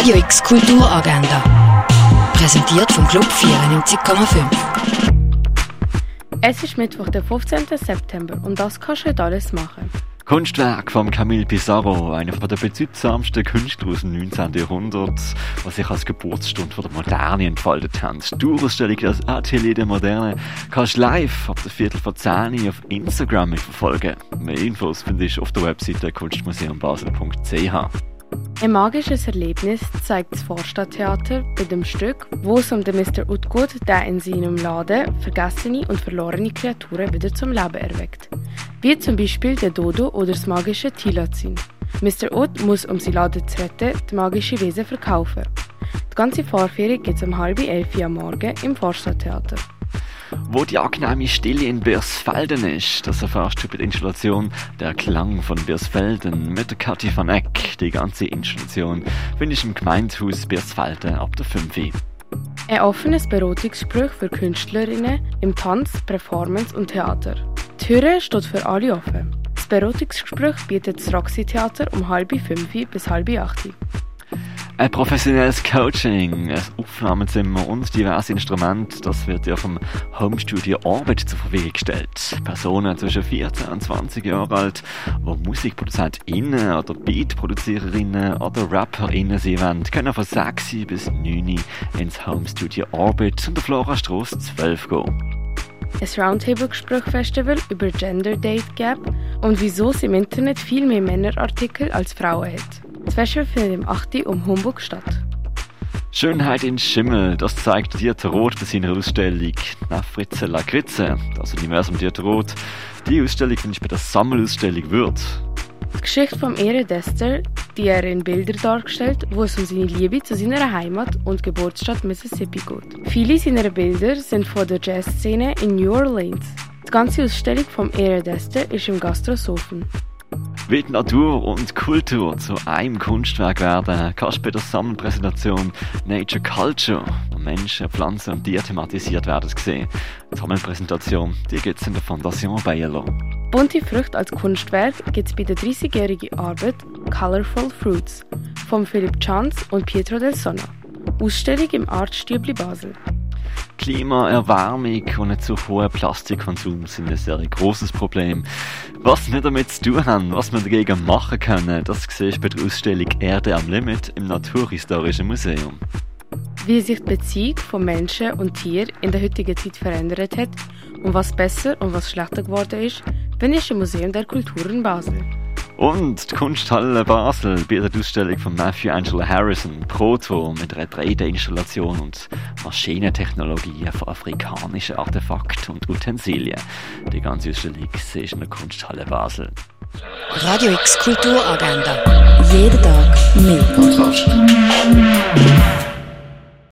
Radio X Kulturagenda. Präsentiert vom Club 94,5. Es ist Mittwoch, der 15. September und das kannst du heute alles machen. Kunstwerk von Camille Pissarro, einer der bedeutsamsten Künstler aus dem 19. Jahrhundert, was sich als Geburtsstunde von der Moderne entfaltet hat. Die Ausstellung Das Atelier der Moderne kannst du live ab der Viertel vor 10 auf Instagram verfolgen. Mehr Infos findest du auf der Webseite kunstmuseumbasel.ch. Ein magisches Erlebnis zeigt das Vorstadttheater bei dem Stück, wo es um den Mr. Utgut, der in seinem Laden vergessene und verlorene Kreaturen wieder zum Leben erweckt. Wie zum Beispiel der Dodo oder das magische Tilazin. Mr. Ut muss, um sein Laden zu retten, die magische Wesen verkaufen. Die ganze Vorführung geht um halb elf am Morgen im Vorstadttheater. Wo die angenehme Stille in Birsfelden ist, das erfährst du bei der Installation Der Klang von Birsfelden mit der Kathi van Eck. Die ganze Installation findest du im Gemeindehaus Birsfelden ab der 5 Uhr. Ein offenes Beratungsgespräch für Künstlerinnen im Tanz, Performance und Theater. Die Türe steht für alle offen. Das Beratungsgespräch bietet das Roxy Theater um halb fünf bis halb acht. Ein professionelles Coaching, ein Aufnahmezimmer und diverse Instrumente, das wird dir vom Homestudio Orbit zur Verfügung gestellt. Personen zwischen 14 und 20 Jahren alt, wo MusikproduzentInnen oder Beatproduziererinnen oder RapperInnen sie wollen, können von 6 bis 9 ins Homestudio Orbit und der Florastrasse 12 gehen. Ein Roundtable-Gespräch-Festival über Gender Date Gap und wieso es im Internet viel mehr Männerartikel als Frauen hat. Das Festival findet im 8. um Humbug statt. Schönheit in Schimmel, das zeigt Dieter Roth bei seiner Ausstellung Nafritze Lakritze, das Universum Dieter Roth. Die Ausstellung du bei der Sammelausstellung Würth. Die Geschichte vom Eredester, die er in Bildern dargestellt, wo es um seine Liebe zu seiner Heimat und Geburtsstadt Mississippi geht. Viele seiner Bilder sind von der Jazzszene in New Orleans. Die ganze Ausstellung vom Eredester ist im Gastrosophen. Wie die Natur und Kultur zu einem Kunstwerk werden, kannst du bei der Sammelpräsentation Nature Culture, wo Menschen, Pflanzen und Tiere thematisiert werden, sehen. Die Sammelpräsentation gibt es in der Fondation Bayerlo. Bunte Früchte als Kunstwerk gibt es bei der 30-jährigen Arbeit Colorful Fruits von Philipp Chanz und Pietro del Sonno. Ausstellung im Artstübli Basel. Klimaerwärmung und ein zu hoher Plastikkonsum sind ein sehr großes Problem. Was wir damit zu tun haben, was wir dagegen machen können, das siehst du bei der Ausstellung Erde am Limit im Naturhistorischen Museum. Wie sich die Beziehung von Menschen und Tier in der heutigen Zeit verändert hat und was besser und was schlechter geworden ist, bin ich im Museum der Kultur in Basel. Und die Kunsthalle Basel bietet die Ausstellung von Matthew Angelo Harrison Proto mit einer 3D-Installation und Maschinentechnologie von afrikanischen Artefakten und Utensilien. Die ganze Ausstellung ist in der Kunsthalle Basel. Radio X Kulturagenda. Jeden Tag mehr.